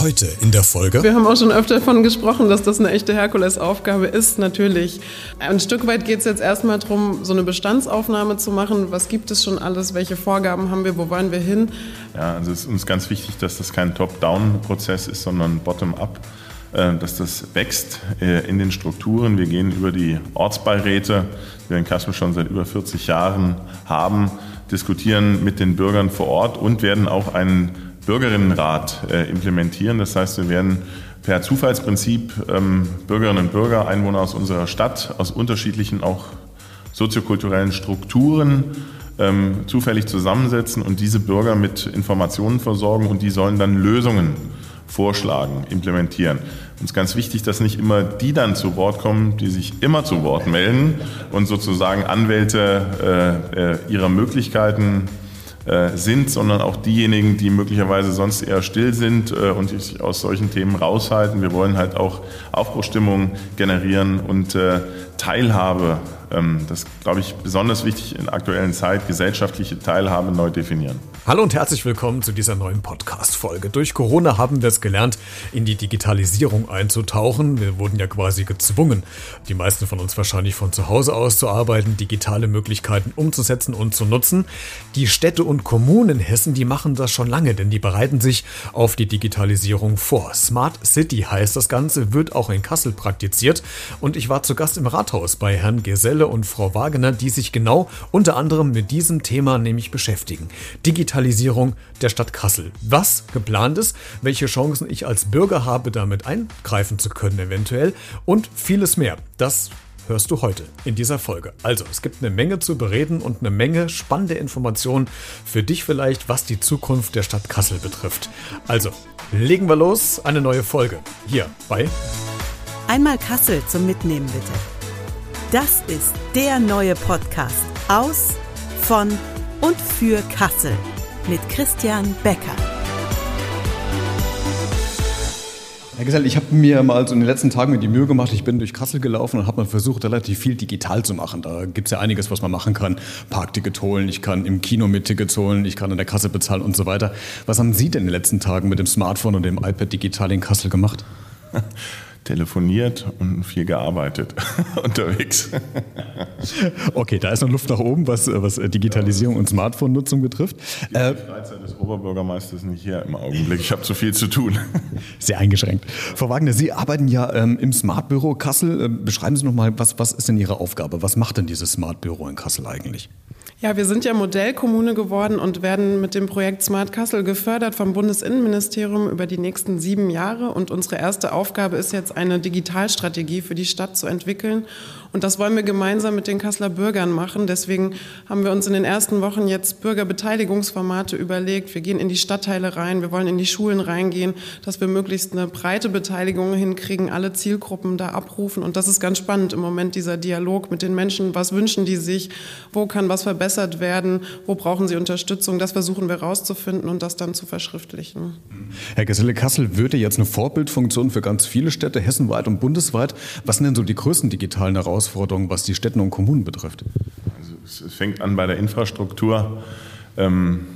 Heute in der Folge. Wir haben auch schon öfter davon gesprochen, dass das eine echte Herkulesaufgabe ist, natürlich. Ein Stück weit geht es jetzt erstmal darum, so eine Bestandsaufnahme zu machen. Was gibt es schon alles? Welche Vorgaben haben wir? Wo wollen wir hin? Ja, also es ist uns ganz wichtig, dass das kein Top-Down-Prozess ist, sondern Bottom-up äh, dass das wächst äh, in den Strukturen. Wir gehen über die Ortsbeiräte, die wir in Kassel schon seit über 40 Jahren haben, diskutieren mit den Bürgern vor Ort und werden auch einen Bürgerinnenrat äh, implementieren. Das heißt, wir werden per Zufallsprinzip ähm, Bürgerinnen und Bürger, Einwohner aus unserer Stadt, aus unterschiedlichen auch soziokulturellen Strukturen ähm, zufällig zusammensetzen und diese Bürger mit Informationen versorgen und die sollen dann Lösungen vorschlagen, implementieren. Uns ganz wichtig, dass nicht immer die dann zu Wort kommen, die sich immer zu Wort melden und sozusagen Anwälte äh, äh ihrer Möglichkeiten äh, sind, sondern auch diejenigen, die möglicherweise sonst eher still sind äh, und sich aus solchen Themen raushalten. Wir wollen halt auch Aufbruchstimmung generieren und äh, Teilhabe, das glaube ich besonders wichtig in der aktuellen Zeit, gesellschaftliche Teilhabe neu definieren. Hallo und herzlich willkommen zu dieser neuen Podcast-Folge. Durch Corona haben wir es gelernt, in die Digitalisierung einzutauchen. Wir wurden ja quasi gezwungen, die meisten von uns wahrscheinlich von zu Hause aus zu arbeiten, digitale Möglichkeiten umzusetzen und zu nutzen. Die Städte und Kommunen Hessen, die machen das schon lange, denn die bereiten sich auf die Digitalisierung vor. Smart City heißt das Ganze, wird auch in Kassel praktiziert. Und ich war zu Gast im Rathaus bei Herrn Geselle und Frau Wagener, die sich genau unter anderem mit diesem Thema nämlich beschäftigen. Digital Digitalisierung der Stadt Kassel. Was geplant ist, welche Chancen ich als Bürger habe, damit eingreifen zu können eventuell und vieles mehr. Das hörst du heute in dieser Folge. Also, es gibt eine Menge zu bereden und eine Menge spannende Informationen für dich vielleicht, was die Zukunft der Stadt Kassel betrifft. Also, legen wir los, eine neue Folge hier bei Einmal Kassel zum Mitnehmen bitte. Das ist der neue Podcast aus, von und für Kassel mit Christian Becker. Herr Gesell, ich habe mir mal so in den letzten Tagen die Mühe gemacht, ich bin durch Kassel gelaufen und habe mal versucht, relativ viel digital zu machen. Da gibt es ja einiges, was man machen kann. Parkticket holen, ich kann im Kino mit Tickets holen, ich kann an der Kasse bezahlen und so weiter. Was haben Sie denn in den letzten Tagen mit dem Smartphone und dem iPad digital in Kassel gemacht? telefoniert und viel gearbeitet unterwegs. okay, da ist noch Luft nach oben, was, was Digitalisierung und Smartphone-Nutzung betrifft. Die äh, Freizeit des Oberbürgermeisters nicht hier im Augenblick. Ich habe zu viel zu tun. Sehr eingeschränkt. Frau Wagner, Sie arbeiten ja ähm, im Smartbüro Kassel. Äh, beschreiben Sie noch mal, was, was ist denn Ihre Aufgabe? Was macht denn dieses Smartbüro in Kassel eigentlich? Ja, wir sind ja Modellkommune geworden und werden mit dem Projekt Smart Kassel gefördert vom Bundesinnenministerium über die nächsten sieben Jahre. Und unsere erste Aufgabe ist jetzt, eine Digitalstrategie für die Stadt zu entwickeln und das wollen wir gemeinsam mit den Kasseler Bürgern machen. Deswegen haben wir uns in den ersten Wochen jetzt Bürgerbeteiligungsformate überlegt. Wir gehen in die Stadtteile rein, wir wollen in die Schulen reingehen, dass wir möglichst eine breite Beteiligung hinkriegen, alle Zielgruppen da abrufen. Und das ist ganz spannend im Moment, dieser Dialog mit den Menschen. Was wünschen die sich? Wo kann was verbessert werden? Wo brauchen sie Unterstützung? Das versuchen wir rauszufinden und das dann zu verschriftlichen. Herr Geselle, Kassel würde jetzt eine Vorbildfunktion für ganz viele Städte, hessenweit und bundesweit. Was sind denn so die größten digitalen Herausforderungen? Herausforderungen, was die Städte und Kommunen betrifft? Also es fängt an bei der Infrastruktur. Ähm,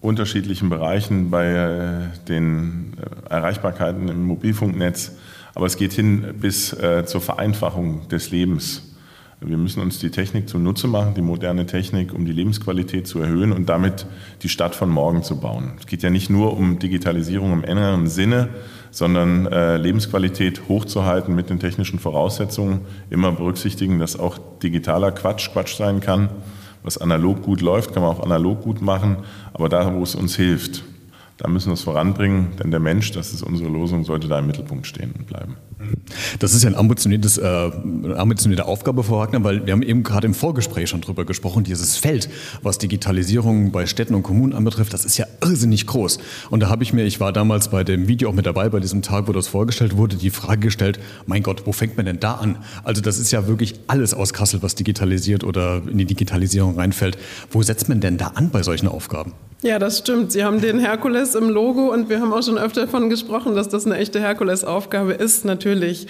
unterschiedlichen Bereichen bei äh, den äh, Erreichbarkeiten im Mobilfunknetz, aber es geht hin bis äh, zur Vereinfachung des Lebens. Wir müssen uns die Technik zunutze machen, die moderne Technik, um die Lebensqualität zu erhöhen und damit die Stadt von morgen zu bauen. Es geht ja nicht nur um Digitalisierung im engeren Sinne, sondern äh, Lebensqualität hochzuhalten mit den technischen Voraussetzungen. Immer berücksichtigen, dass auch digitaler Quatsch Quatsch sein kann. Was analog gut läuft, kann man auch analog gut machen, aber da, wo es uns hilft, da müssen wir es voranbringen, denn der Mensch, das ist unsere Losung, sollte da im Mittelpunkt stehen und bleiben. Das ist ja ein ambitioniertes, äh, eine ambitionierte Aufgabe, Frau Wagner, weil wir haben eben gerade im Vorgespräch schon drüber gesprochen, dieses Feld, was Digitalisierung bei Städten und Kommunen anbetrifft, das ist ja irrsinnig groß. Und da habe ich mir, ich war damals bei dem Video auch mit dabei, bei diesem Tag, wo das vorgestellt wurde, die Frage gestellt, mein Gott, wo fängt man denn da an? Also das ist ja wirklich alles aus Kassel, was digitalisiert oder in die Digitalisierung reinfällt. Wo setzt man denn da an bei solchen Aufgaben? Ja, das stimmt. Sie haben den Herkules im Logo und wir haben auch schon öfter davon gesprochen, dass das eine echte Herkulesaufgabe ist, natürlich.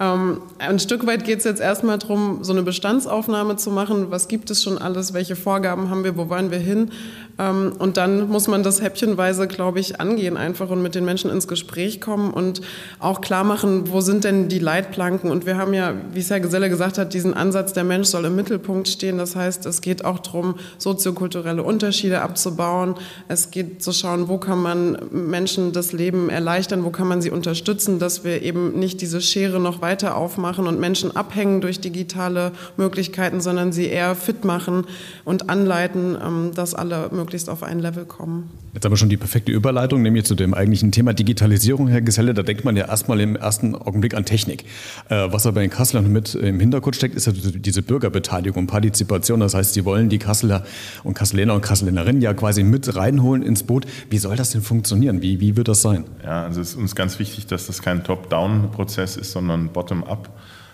Ähm, ein Stück weit geht es jetzt erstmal darum, so eine Bestandsaufnahme zu machen. Was gibt es schon alles? Welche Vorgaben haben wir? Wo wollen wir hin? Ähm, und dann muss man das häppchenweise, glaube ich, angehen einfach und mit den Menschen ins Gespräch kommen und auch klar machen, wo sind denn die Leitplanken? Und wir haben ja, wie es Herr Geselle gesagt hat, diesen Ansatz, der Mensch soll im Mittelpunkt stehen. Das heißt, es geht auch darum, soziokulturelle Unterschiede abzubauen. Es geht zu schauen, wo kann man Menschen das Leben erleichtern, wo kann man sie unterstützen, dass wir eben nicht diese Schere noch weiter aufmachen und Menschen abhängen durch digitale Möglichkeiten, sondern sie eher fit machen und anleiten, ähm, dass alle möglichst auf ein Level kommen. Jetzt haben wir schon die perfekte Überleitung, nämlich zu dem eigentlichen Thema Digitalisierung, Herr Geselle. Da denkt man ja erstmal im ersten Augenblick an Technik. Äh, was aber in Kassel mit im Hintergrund steckt, ist ja diese Bürgerbeteiligung, Partizipation. Das heißt, Sie wollen die Kasseler und Kasseler und Kasselerinnen ja quasi mit reinholen ins Boot. Wie soll das denn funktionieren? Wie, wie wird das sein? Ja, also es ist uns ganz wichtig, dass das kein Top-Down-Prozess ist, sondern Bottom-up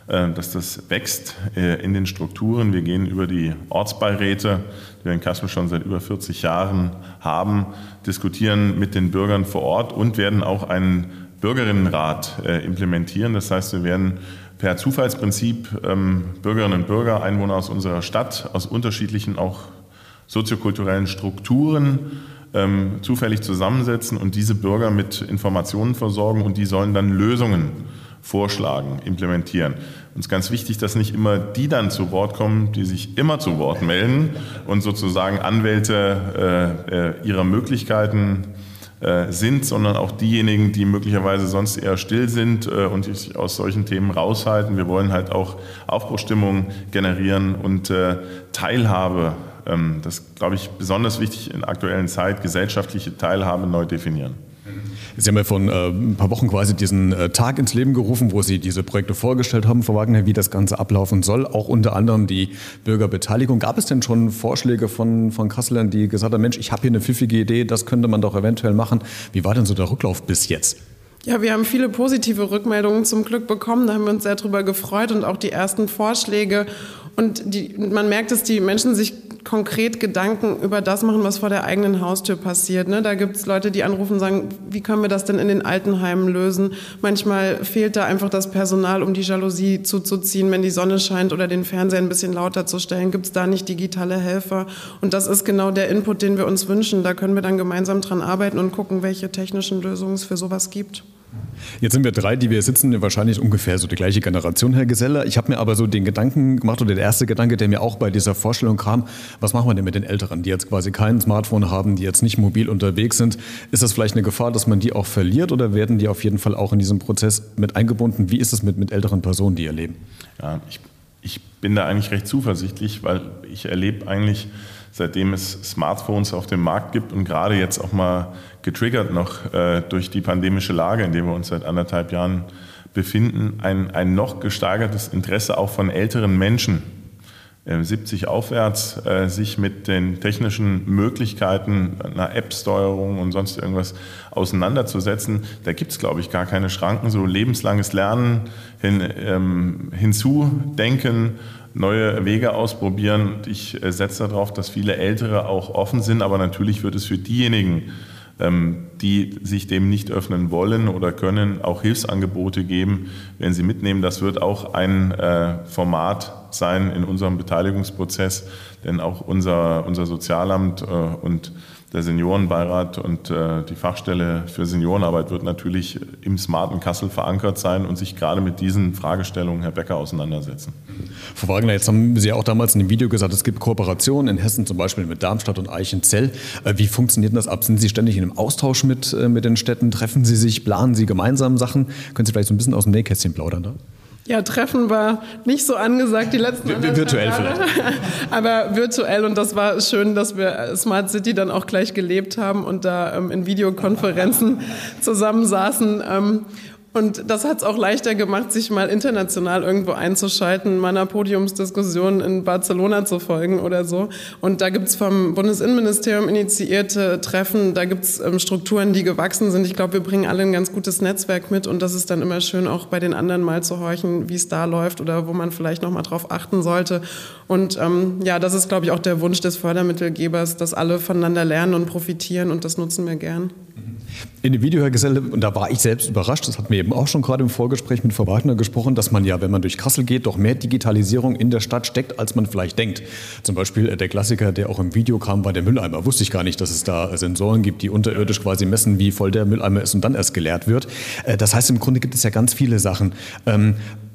dass das wächst äh, in den Strukturen. Wir gehen über die Ortsbeiräte, die wir in Kassel schon seit über 40 Jahren haben, diskutieren mit den Bürgern vor Ort und werden auch einen Bürgerinnenrat äh, implementieren. Das heißt, wir werden per Zufallsprinzip ähm, Bürgerinnen und Bürger, Einwohner aus unserer Stadt, aus unterschiedlichen auch soziokulturellen Strukturen ähm, zufällig zusammensetzen und diese Bürger mit Informationen versorgen und die sollen dann Lösungen vorschlagen, implementieren. Uns ist ganz wichtig, dass nicht immer die dann zu Wort kommen, die sich immer zu Wort melden und sozusagen Anwälte äh, äh ihrer Möglichkeiten äh, sind, sondern auch diejenigen, die möglicherweise sonst eher still sind äh, und sich aus solchen Themen raushalten. Wir wollen halt auch Aufbruchstimmung generieren und Teilhabe, ähm, das glaube ich besonders wichtig in aktuellen Zeit, gesellschaftliche Teilhabe neu definieren. Sie haben ja vor äh, ein paar Wochen quasi diesen äh, Tag ins Leben gerufen, wo Sie diese Projekte vorgestellt haben, Frau Wagner, wie das Ganze ablaufen soll, auch unter anderem die Bürgerbeteiligung. Gab es denn schon Vorschläge von, von Kasselern, die gesagt haben, Mensch, ich habe hier eine pfiffige Idee, das könnte man doch eventuell machen. Wie war denn so der Rücklauf bis jetzt? Ja, wir haben viele positive Rückmeldungen zum Glück bekommen. Da haben wir uns sehr drüber gefreut und auch die ersten Vorschläge. Und die, man merkt, dass die Menschen sich konkret Gedanken über das machen, was vor der eigenen Haustür passiert. Ne? Da gibt es Leute, die anrufen und sagen, wie können wir das denn in den Altenheimen lösen? Manchmal fehlt da einfach das Personal, um die Jalousie zuzuziehen, wenn die Sonne scheint oder den Fernseher ein bisschen lauter zu stellen. Gibt es da nicht digitale Helfer? Und das ist genau der Input, den wir uns wünschen. Da können wir dann gemeinsam dran arbeiten und gucken, welche technischen Lösungen es für sowas gibt. Jetzt sind wir drei, die wir sitzen, wahrscheinlich ungefähr so die gleiche Generation, Herr Geseller. Ich habe mir aber so den Gedanken gemacht, oder der erste Gedanke, der mir auch bei dieser Vorstellung kam, was machen wir denn mit den Älteren, die jetzt quasi kein Smartphone haben, die jetzt nicht mobil unterwegs sind? Ist das vielleicht eine Gefahr, dass man die auch verliert oder werden die auf jeden Fall auch in diesem Prozess mit eingebunden? Wie ist es mit, mit älteren Personen, die ihr leben? Ja, ich, ich bin da eigentlich recht zuversichtlich, weil ich erlebe eigentlich seitdem es Smartphones auf dem Markt gibt und gerade jetzt auch mal getriggert noch äh, durch die pandemische Lage, in der wir uns seit anderthalb Jahren befinden, ein, ein noch gesteigertes Interesse auch von älteren Menschen, äh, 70 aufwärts, äh, sich mit den technischen Möglichkeiten einer App-Steuerung und sonst irgendwas auseinanderzusetzen. Da gibt es, glaube ich, gar keine Schranken. So lebenslanges Lernen hin, ähm, hinzudenken neue Wege ausprobieren. Ich äh, setze darauf, dass viele Ältere auch offen sind, aber natürlich wird es für diejenigen, ähm, die sich dem nicht öffnen wollen oder können, auch Hilfsangebote geben, wenn sie mitnehmen. Das wird auch ein äh, Format sein in unserem Beteiligungsprozess, denn auch unser, unser Sozialamt äh, und der Seniorenbeirat und äh, die Fachstelle für Seniorenarbeit wird natürlich im smarten Kassel verankert sein und sich gerade mit diesen Fragestellungen, Herr Becker, auseinandersetzen. Frau Wagner, jetzt haben Sie ja auch damals in dem Video gesagt, es gibt Kooperationen in Hessen zum Beispiel mit Darmstadt und Eichenzell. Äh, wie funktioniert das ab? Sind Sie ständig in einem Austausch mit, äh, mit den Städten? Treffen Sie sich? Planen Sie gemeinsam Sachen? Können Sie vielleicht so ein bisschen aus dem Nähkästchen plaudern da? Ja, Treffen war nicht so angesagt die letzten Jahre. Virtuell vielleicht. Aber virtuell und das war schön, dass wir Smart City dann auch gleich gelebt haben und da ähm, in Videokonferenzen zusammensaßen. Ähm, und das hat es auch leichter gemacht, sich mal international irgendwo einzuschalten, meiner Podiumsdiskussion in Barcelona zu folgen oder so. Und da gibt es vom Bundesinnenministerium initiierte Treffen, da gibt es ähm, Strukturen, die gewachsen sind. Ich glaube, wir bringen alle ein ganz gutes Netzwerk mit und das ist dann immer schön, auch bei den anderen mal zu horchen, wie es da läuft oder wo man vielleicht noch mal drauf achten sollte. Und ähm, ja, das ist, glaube ich, auch der Wunsch des Fördermittelgebers, dass alle voneinander lernen und profitieren und das nutzen wir gern. In dem Video, Herr Geselle, und da war ich selbst überrascht, das hatten wir eben auch schon gerade im Vorgespräch mit Frau Wagner gesprochen, dass man ja, wenn man durch Kassel geht, doch mehr Digitalisierung in der Stadt steckt, als man vielleicht denkt. Zum Beispiel äh, der Klassiker, der auch im Video kam, war der Mülleimer. Wusste ich gar nicht, dass es da Sensoren gibt, die unterirdisch quasi messen, wie voll der Mülleimer ist und dann erst geleert wird. Äh, das heißt, im Grunde gibt es ja ganz viele Sachen.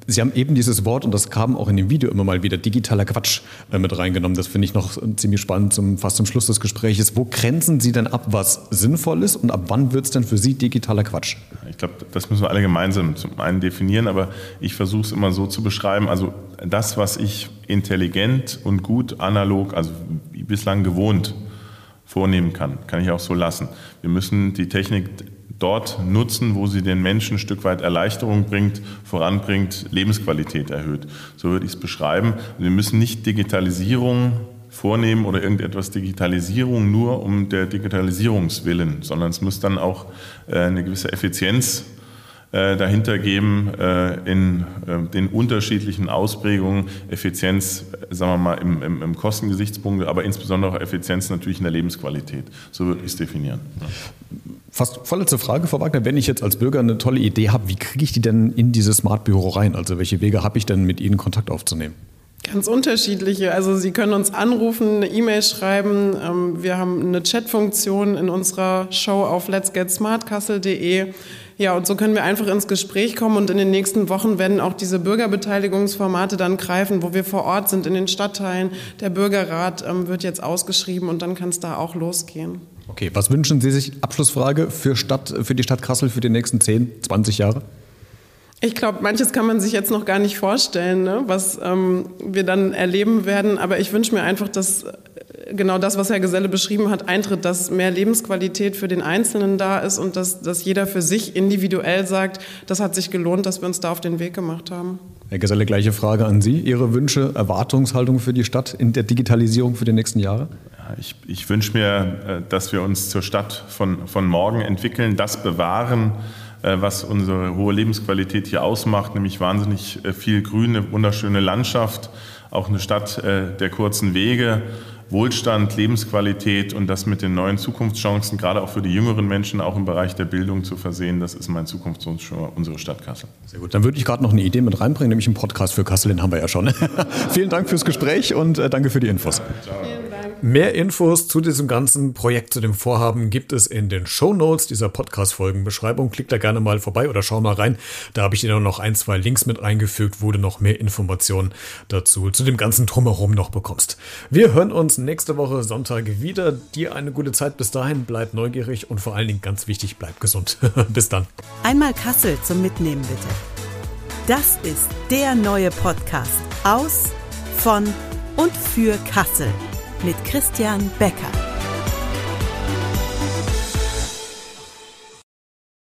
Sie haben eben dieses Wort, und das kam auch in dem Video immer mal wieder, digitaler Quatsch äh, mit reingenommen. Das finde ich noch ziemlich spannend, zum, fast zum Schluss des Gesprächs. Wo grenzen Sie denn ab, was sinnvoll ist und ab wann wird es denn für Sie digitaler Quatsch? Ich glaube, das müssen wir alle gemeinsam zum einen definieren, aber ich versuche es immer so zu beschreiben. Also das, was ich intelligent und gut analog, also wie bislang gewohnt, vornehmen kann, kann ich auch so lassen. Wir müssen die Technik dort nutzen, wo sie den Menschen ein Stück weit Erleichterung bringt, voranbringt, Lebensqualität erhöht. So würde ich es beschreiben. Wir müssen nicht Digitalisierung vornehmen oder irgendetwas Digitalisierung nur um der Digitalisierungswillen, sondern es muss dann auch äh, eine gewisse Effizienz äh, dahinter geben äh, in den unterschiedlichen Ausprägungen, Effizienz, sagen wir mal, im, im, im Kostengesichtspunkt, aber insbesondere auch Effizienz natürlich in der Lebensqualität. So würde ich es definieren. Fast vorletzte Frage, Frau Wagner. Wenn ich jetzt als Bürger eine tolle Idee habe, wie kriege ich die denn in dieses Smart Büro rein? Also welche Wege habe ich denn, mit Ihnen Kontakt aufzunehmen? Ganz unterschiedliche. Also Sie können uns anrufen, eine E-Mail schreiben. Ähm, wir haben eine Chat-Funktion in unserer Show auf letsgetsmartkassel.de. Ja, und so können wir einfach ins Gespräch kommen und in den nächsten Wochen werden auch diese Bürgerbeteiligungsformate dann greifen, wo wir vor Ort sind in den Stadtteilen. Der Bürgerrat ähm, wird jetzt ausgeschrieben und dann kann es da auch losgehen. Okay, was wünschen Sie sich, Abschlussfrage, für, Stadt, für die Stadt Kassel für die nächsten 10, 20 Jahre? Ich glaube, manches kann man sich jetzt noch gar nicht vorstellen, ne, was ähm, wir dann erleben werden. Aber ich wünsche mir einfach, dass äh, genau das, was Herr Geselle beschrieben hat, eintritt, dass mehr Lebensqualität für den Einzelnen da ist und dass, dass jeder für sich individuell sagt, das hat sich gelohnt, dass wir uns da auf den Weg gemacht haben. Herr Geselle, gleiche Frage an Sie. Ihre Wünsche, Erwartungshaltung für die Stadt in der Digitalisierung für die nächsten Jahre? Ich, ich wünsche mir, äh, dass wir uns zur Stadt von, von morgen entwickeln, das bewahren, äh, was unsere hohe Lebensqualität hier ausmacht, nämlich wahnsinnig äh, viel grüne, wunderschöne Landschaft, auch eine Stadt der kurzen Wege Wohlstand, Lebensqualität und das mit den neuen Zukunftschancen, gerade auch für die jüngeren Menschen, auch im Bereich der Bildung zu versehen, das ist mein Zukunftswunsch für unsere Stadt Kassel. Sehr gut. Dann würde ich gerade noch eine Idee mit reinbringen, nämlich einen Podcast für Kassel, den haben wir ja schon. Vielen Dank fürs Gespräch und danke für die Infos. Ciao. Mehr Infos zu diesem ganzen Projekt, zu dem Vorhaben gibt es in den Show Notes dieser Podcast-Folgenbeschreibung. Klickt da gerne mal vorbei oder schau mal rein. Da habe ich dir noch ein, zwei Links mit eingefügt, wo du noch mehr Informationen dazu, zu dem ganzen Drumherum noch bekommst. Wir hören uns nächste Woche Sonntag wieder. Dir eine gute Zeit bis dahin. Bleib neugierig und vor allen Dingen ganz wichtig, bleib gesund. bis dann. Einmal Kassel zum Mitnehmen bitte. Das ist der neue Podcast aus, von und für Kassel mit Christian Becker.